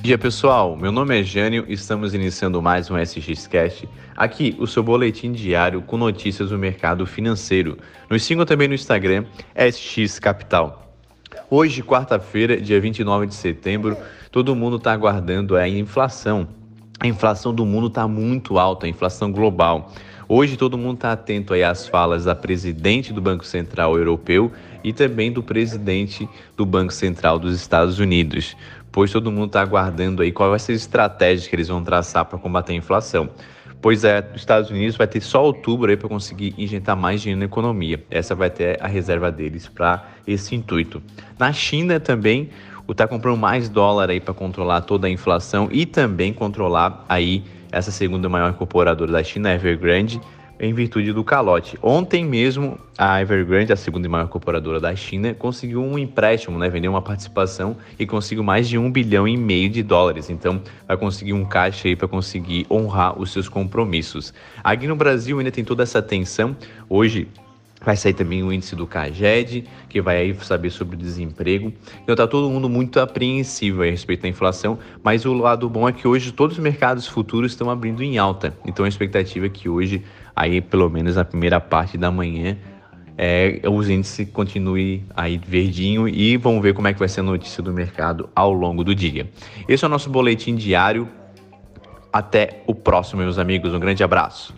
Bom dia pessoal, meu nome é Jânio e estamos iniciando mais um SXCast. Aqui, o seu boletim diário com notícias do mercado financeiro. Nos sigam também no Instagram, SX Capital. Hoje, quarta-feira, dia 29 de setembro, todo mundo está aguardando a inflação. A inflação do mundo está muito alta, a inflação global. Hoje todo mundo está atento aí às falas da presidente do Banco Central Europeu e também do presidente do Banco Central dos Estados Unidos, pois todo mundo está aguardando aí qual vai ser a estratégia que eles vão traçar para combater a inflação. Pois é, os Estados Unidos vai ter só outubro aí para conseguir injetar mais dinheiro na economia. Essa vai ter a reserva deles para esse intuito. Na China também, o tá comprando mais dólar aí para controlar toda a inflação e também controlar aí essa segunda maior incorporadora da China, Evergrande, em virtude do calote. Ontem mesmo, a Evergrande, a segunda maior incorporadora da China, conseguiu um empréstimo, né? vendeu uma participação e conseguiu mais de um bilhão e meio de dólares. Então, vai conseguir um caixa aí para conseguir honrar os seus compromissos. Aqui no Brasil ainda tem toda essa tensão. Hoje, Vai sair também o índice do CAGED, que vai aí saber sobre o desemprego. Então tá todo mundo muito apreensivo a respeito da inflação, mas o lado bom é que hoje todos os mercados futuros estão abrindo em alta. Então a expectativa é que hoje, aí pelo menos na primeira parte da manhã, é, os índices continuem aí verdinho e vamos ver como é que vai ser a notícia do mercado ao longo do dia. Esse é o nosso boletim diário. Até o próximo, meus amigos. Um grande abraço.